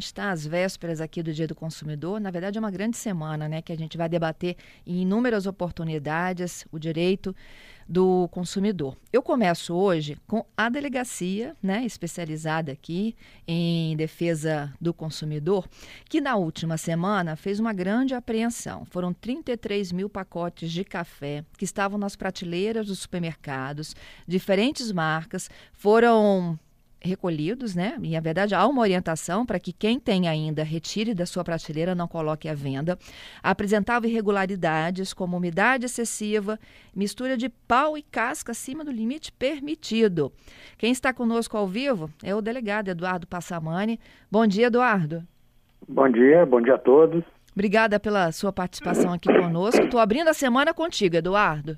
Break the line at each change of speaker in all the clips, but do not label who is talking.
Gente está às vésperas aqui do Dia do Consumidor. Na verdade, é uma grande semana, né? Que a gente vai debater em inúmeras oportunidades o direito do consumidor. Eu começo hoje com a delegacia, né, especializada aqui em defesa do consumidor, que na última semana fez uma grande apreensão. Foram 33 mil pacotes de café que estavam nas prateleiras dos supermercados, diferentes marcas, foram recolhidos, né? E na verdade há uma orientação para que quem tem ainda retire da sua prateleira, não coloque à venda. Apresentava irregularidades como umidade excessiva, mistura de pau e casca acima do limite permitido. Quem está conosco ao vivo é o delegado Eduardo Passamani. Bom dia, Eduardo.
Bom dia, bom dia a todos.
Obrigada pela sua participação aqui conosco. Estou abrindo a semana contigo, Eduardo.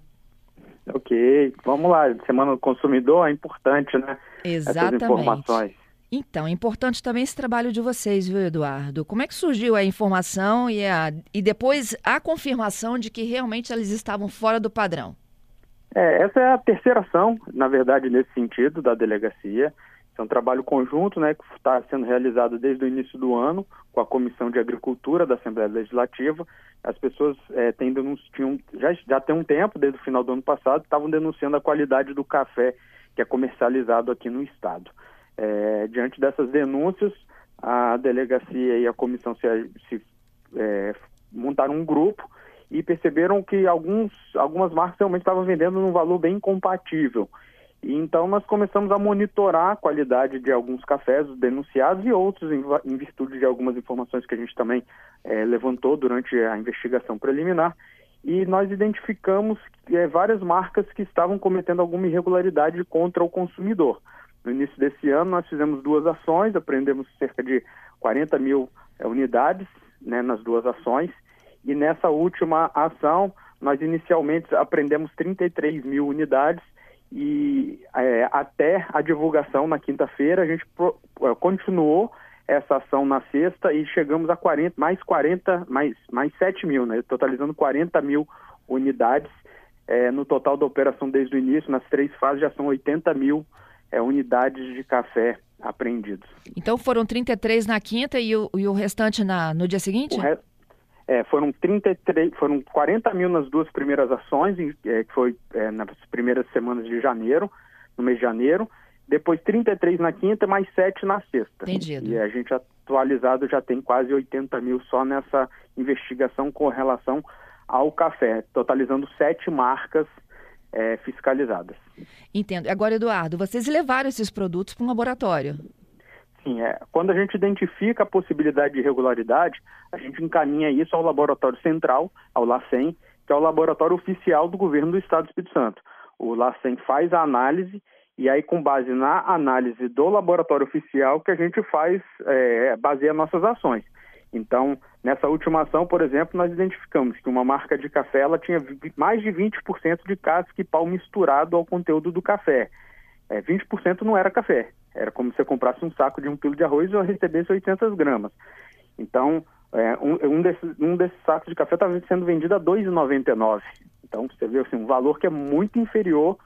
Ok, vamos lá. Semana do consumidor é importante, né?
Exatamente. Essas informações. Então, é importante também esse trabalho de vocês, viu, Eduardo? Como é que surgiu a informação e, a, e depois a confirmação de que realmente eles estavam fora do padrão?
É, essa é a terceira ação, na verdade, nesse sentido, da delegacia. É um trabalho conjunto né, que está sendo realizado desde o início do ano com a Comissão de Agricultura da Assembleia Legislativa. As pessoas é, têm já, já tem um tempo, desde o final do ano passado, estavam denunciando a qualidade do café que é comercializado aqui no Estado. É, diante dessas denúncias, a delegacia e a comissão se, se é, montaram um grupo e perceberam que alguns, algumas marcas realmente estavam vendendo num valor bem incompatível. Então nós começamos a monitorar a qualidade de alguns cafés denunciados e outros em, em virtude de algumas informações que a gente também é, levantou durante a investigação preliminar. E nós identificamos é, várias marcas que estavam cometendo alguma irregularidade contra o consumidor. No início desse ano nós fizemos duas ações, apreendemos cerca de 40 mil é, unidades né, nas duas ações. E nessa última ação nós inicialmente apreendemos 33 mil unidades e é, até a divulgação na quinta-feira a gente pro, é, continuou essa ação na sexta e chegamos a 40, mais 40, mais, mais 7 mil, né? totalizando 40 mil unidades. É, no total da operação desde o início, nas três fases, já são 80 mil é, unidades de café apreendidos.
Então foram 33 na quinta e o, e o restante na, no dia seguinte?
Re... É, foram 33, foram 40 mil nas duas primeiras ações, é, que foi é, nas primeiras semanas de janeiro, no mês de janeiro. Depois 33 na quinta, mais 7 na sexta.
Entendido.
E a gente atualizado já tem quase 80 mil só nessa investigação com relação ao café, totalizando sete marcas é, fiscalizadas.
Entendo. Agora, Eduardo, vocês levaram esses produtos para um laboratório?
Sim, é. Quando a gente identifica a possibilidade de irregularidade, a gente encaminha isso ao Laboratório Central, ao LACEN, que é o laboratório oficial do governo do Estado do Espírito Santo. O LACEN faz a análise e aí, com base na análise do laboratório oficial, que a gente faz, é, baseia nossas ações. Então, nessa última ação, por exemplo, nós identificamos que uma marca de café ela tinha mais de 20% de casca e pau misturado ao conteúdo do café. É, 20% não era café, era como se você comprasse um saco de um quilo de arroz e recebesse 800 gramas. Então, é, um, um, desses, um desses sacos de café estava sendo vendido a R$ 2,99. Então, você vê assim, um valor que é muito inferior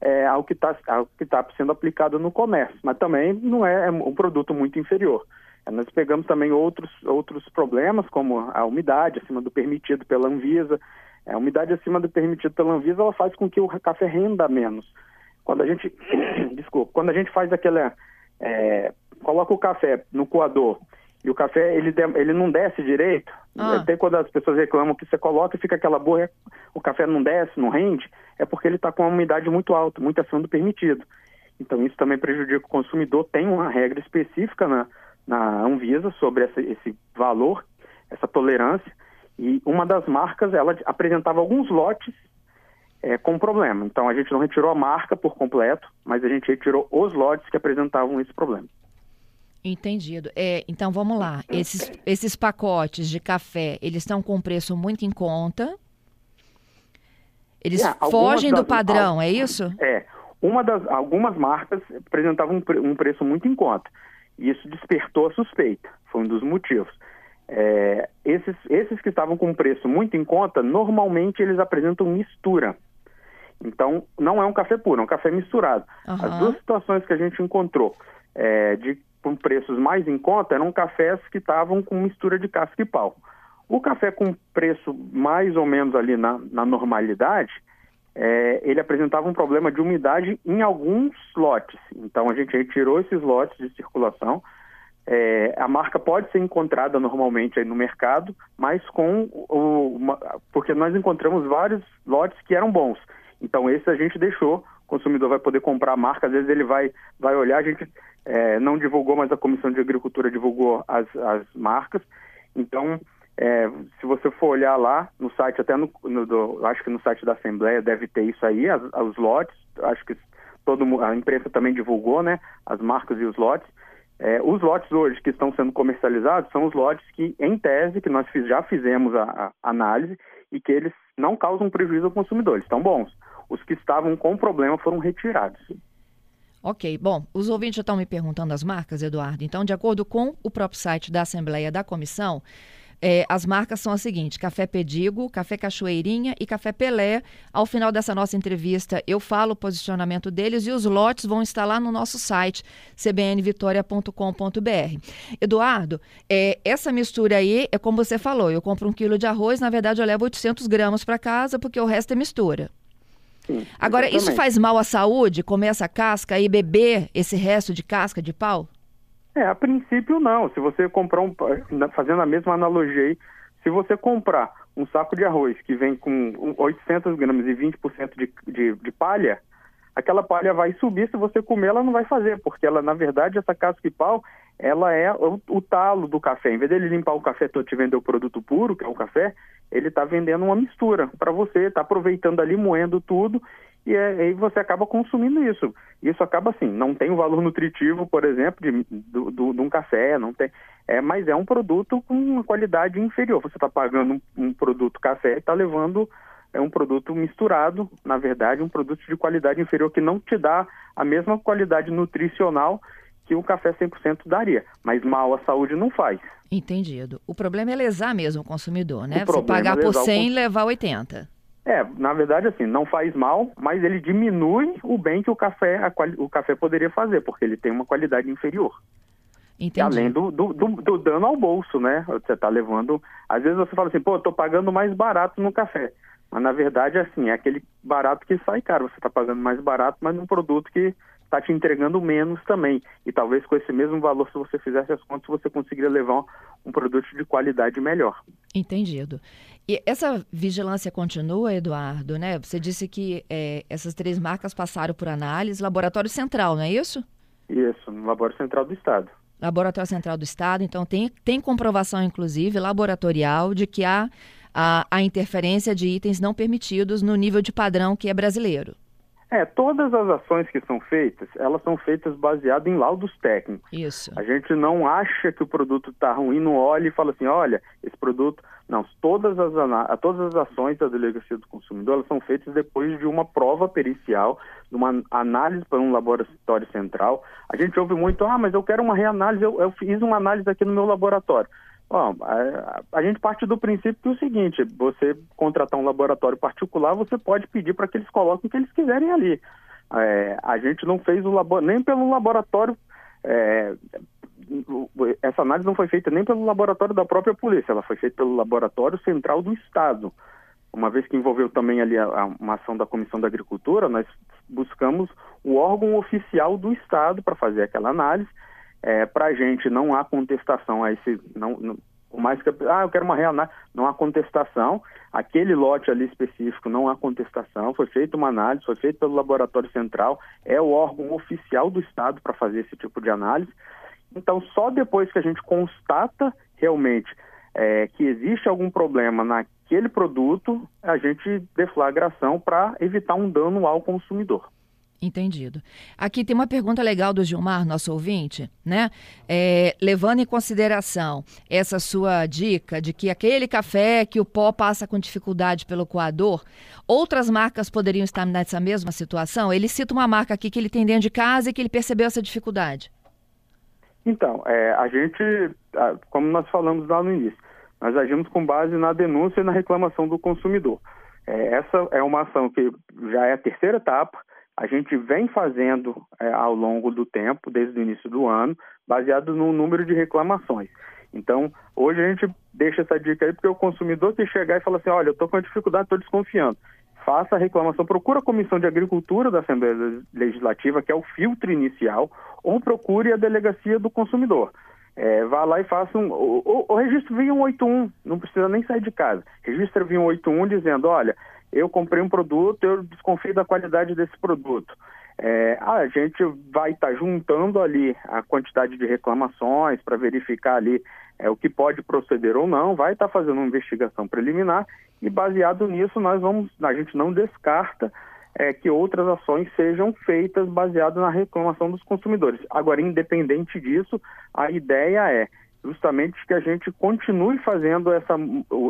é, ao que está tá sendo aplicado no comércio, mas também não é, é um produto muito inferior. É, nós pegamos também outros, outros problemas, como a umidade acima do permitido pela Anvisa. É, a umidade acima do permitido pela Anvisa ela faz com que o café renda menos. Quando a gente, desculpa, quando a gente faz aquela, é, coloca o café no coador e o café ele, ele não desce direito, ah. até quando as pessoas reclamam que você coloca e fica aquela borra, o café não desce, não rende, é porque ele está com uma umidade muito alta, muito acima do permitido. Então isso também prejudica o consumidor. Tem uma regra específica na, na Anvisa sobre essa, esse valor, essa tolerância, e uma das marcas ela apresentava alguns lotes é, com problema. Então a gente não retirou a marca por completo, mas a gente retirou os lotes que apresentavam esse problema.
Entendido. É, então vamos lá. Esses, esses pacotes de café, eles estão com preço muito em conta. Eles é, fogem das, do padrão, é isso?
É. Uma das, algumas marcas apresentavam um, um preço muito em conta. E isso despertou a suspeita. Foi um dos motivos. É, esses, esses que estavam com preço muito em conta, normalmente eles apresentam mistura. Então, não é um café puro, é um café misturado. Uhum. As duas situações que a gente encontrou é, de com preços mais em conta eram cafés que estavam com mistura de casca e pau. O café com preço mais ou menos ali na, na normalidade, é, ele apresentava um problema de umidade em alguns lotes. Então a gente retirou esses lotes de circulação. É, a marca pode ser encontrada normalmente no mercado, mas com o, uma, porque nós encontramos vários lotes que eram bons. Então esse a gente deixou, o consumidor vai poder comprar a marca, às vezes ele vai, vai olhar, a gente é, não divulgou, mas a Comissão de Agricultura divulgou as, as marcas. Então é, se você for olhar lá no site, até no, no do, acho que no site da Assembleia deve ter isso aí, as, os lotes, acho que todo, a imprensa também divulgou, né, as marcas e os lotes. É, os lotes hoje que estão sendo comercializados são os lotes que, em tese, que nós já fizemos a, a, análise e que eles não causam prejuízo ao consumidor, eles estão bons. Os que estavam com problema foram retirados.
Ok, bom, os ouvintes já estão me perguntando as marcas, Eduardo. Então, de acordo com o próprio site da Assembleia da Comissão, é, as marcas são as seguintes: Café Pedigo, Café Cachoeirinha e Café Pelé. Ao final dessa nossa entrevista, eu falo o posicionamento deles e os lotes vão estar lá no nosso site, cbnvitoria.com.br. Eduardo, é, essa mistura aí é como você falou: eu compro um quilo de arroz, na verdade eu levo 800 gramas para casa porque o resto é mistura. Sim, Agora, isso faz mal à saúde, comer essa casca e beber esse resto de casca de pau?
É, a princípio não. Se você comprar um. Fazendo a mesma analogia aí, se você comprar um saco de arroz que vem com 800 gramas e 20% de, de, de palha, aquela palha vai subir, se você comer ela não vai fazer, porque ela, na verdade, essa casca de pau, ela é o, o talo do café. Em vez dele limpar o café todo e te vender o produto puro, que é o café, ele está vendendo uma mistura para você, está aproveitando ali, moendo tudo e é, aí você acaba consumindo isso. Isso acaba assim, não tem o valor nutritivo, por exemplo, de, do, do, de um café, não tem, é, mas é um produto com uma qualidade inferior. Você está pagando um, um, produto café e está levando é um produto misturado, na verdade, um produto de qualidade inferior que não te dá a mesma qualidade nutricional que o café 100% daria, mas mal à saúde não faz.
Entendido. O problema é lesar mesmo o consumidor, né? O Você pagar é por 100 e levar 80.
É, na verdade, assim, não faz mal, mas ele diminui o bem que o café, o café poderia fazer, porque ele tem uma qualidade inferior.
Entendi.
Além do, do, do, do dano ao bolso, né? Você está levando. Às vezes você fala assim, pô, eu tô pagando mais barato no café. Mas na verdade, assim, é aquele barato que sai caro. Você está pagando mais barato, mas num produto que está te entregando menos também. E talvez com esse mesmo valor, se você fizesse as contas, você conseguiria levar um produto de qualidade melhor.
Entendido. E essa vigilância continua, Eduardo, né? Você disse que é, essas três marcas passaram por análise, laboratório central, não é isso?
Isso, no laboratório central do Estado.
Laboratório Central do Estado, então tem, tem comprovação, inclusive, laboratorial, de que há a, a interferência de itens não permitidos no nível de padrão que é brasileiro.
É, todas as ações que são feitas, elas são feitas baseadas em laudos técnicos.
Isso.
A gente não acha que o produto está ruim, não olha e fala assim, olha, esse produto... Não, todas as, todas as ações da Delegacia do Consumidor, elas são feitas depois de uma prova pericial, de uma análise para um laboratório central. A gente ouve muito, ah, mas eu quero uma reanálise, eu, eu fiz uma análise aqui no meu laboratório. Bom, a, a, gente parte do princípio que é o seguinte: você contratar um laboratório particular, você pode pedir para que eles coloquem o que eles quiserem ali. É, a gente não fez o labo, nem pelo laboratório. É, essa análise não foi feita nem pelo laboratório da própria polícia, ela foi feita pelo laboratório central do Estado. Uma vez que envolveu também ali a, a, uma ação da Comissão da Agricultura, nós buscamos o órgão oficial do Estado para fazer aquela análise é, Para a gente não há contestação a esse, não, não, por mais que ah, eu quero uma reanálise, não há contestação. Aquele lote ali específico não há contestação. Foi feita uma análise, foi feito pelo Laboratório Central, é o órgão oficial do Estado para fazer esse tipo de análise. Então, só depois que a gente constata realmente é, que existe algum problema naquele produto, a gente deflagra ação para evitar um dano ao consumidor.
Entendido. Aqui tem uma pergunta legal do Gilmar, nosso ouvinte, né? É, levando em consideração essa sua dica de que aquele café que o pó passa com dificuldade pelo coador, outras marcas poderiam estar nessa mesma situação? Ele cita uma marca aqui que ele tem dentro de casa e que ele percebeu essa dificuldade.
Então, é, a gente, como nós falamos lá no início, nós agimos com base na denúncia e na reclamação do consumidor. É, essa é uma ação que já é a terceira etapa, a gente vem fazendo é, ao longo do tempo, desde o início do ano, baseado no número de reclamações. Então, hoje a gente deixa essa dica aí, porque o consumidor que chegar e fala assim, olha, eu estou com dificuldade, estou desconfiando. Faça a reclamação, procura a Comissão de Agricultura da Assembleia Legislativa, que é o filtro inicial, ou procure a Delegacia do Consumidor. É, vá lá e faça um. O, o, o registro via 181, não precisa nem sair de casa. Registra via 181 dizendo: olha, eu comprei um produto, eu desconfio da qualidade desse produto. É, a gente vai estar tá juntando ali a quantidade de reclamações para verificar ali é, o que pode proceder ou não, vai estar tá fazendo uma investigação preliminar e baseado nisso nós vamos, a gente não descarta é, que outras ações sejam feitas baseadas na reclamação dos consumidores. Agora, independente disso, a ideia é justamente que a gente continue fazendo essa,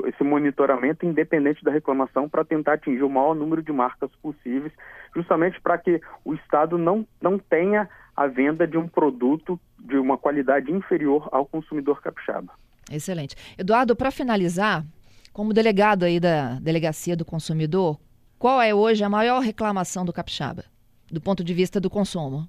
esse monitoramento independente da reclamação para tentar atingir o maior número de marcas possíveis, justamente para que o Estado não, não tenha a venda de um produto de uma qualidade inferior ao consumidor capixaba.
Excelente. Eduardo, para finalizar, como delegado aí da Delegacia do Consumidor, qual é hoje a maior reclamação do capixaba, do ponto de vista do consumo?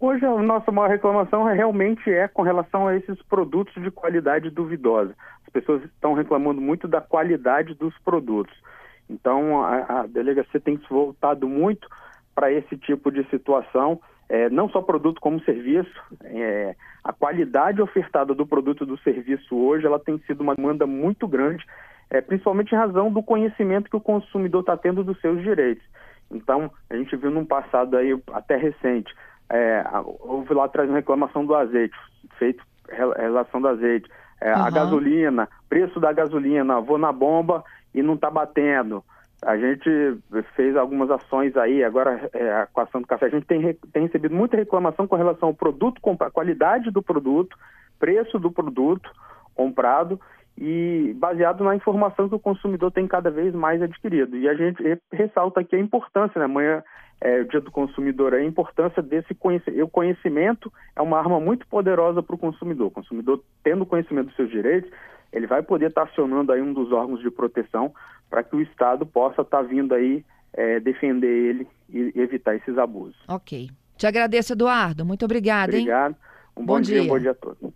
Hoje a nossa maior reclamação é, realmente é com relação a esses produtos de qualidade duvidosa. As pessoas estão reclamando muito da qualidade dos produtos. Então a, a delegacia tem se voltado muito para esse tipo de situação, é, não só produto como serviço. É, a qualidade ofertada do produto e do serviço hoje ela tem sido uma demanda muito grande é, principalmente em razão do conhecimento que o consumidor está tendo dos seus direitos. Então, a gente viu num passado aí até recente, é, houve lá atrás uma reclamação do azeite, feito relação do azeite, é, uhum. a gasolina, preço da gasolina, vou na bomba e não está batendo. A gente fez algumas ações aí, agora é, com a ação do café, a gente tem, tem recebido muita reclamação com relação ao produto, a qualidade do produto, preço do produto comprado e baseado na informação que o consumidor tem cada vez mais adquirido. E a gente ressalta aqui a importância, né? Amanhã é o dia do consumidor, a importância desse conhecimento. O conhecimento é uma arma muito poderosa para o consumidor. O consumidor, tendo conhecimento dos seus direitos, ele vai poder estar acionando aí um dos órgãos de proteção para que o Estado possa estar vindo aí é, defender ele e evitar esses abusos.
Ok. Te agradeço, Eduardo. Muito obrigada.
Obrigado. Um bom, bom dia, dia, um bom dia a todos.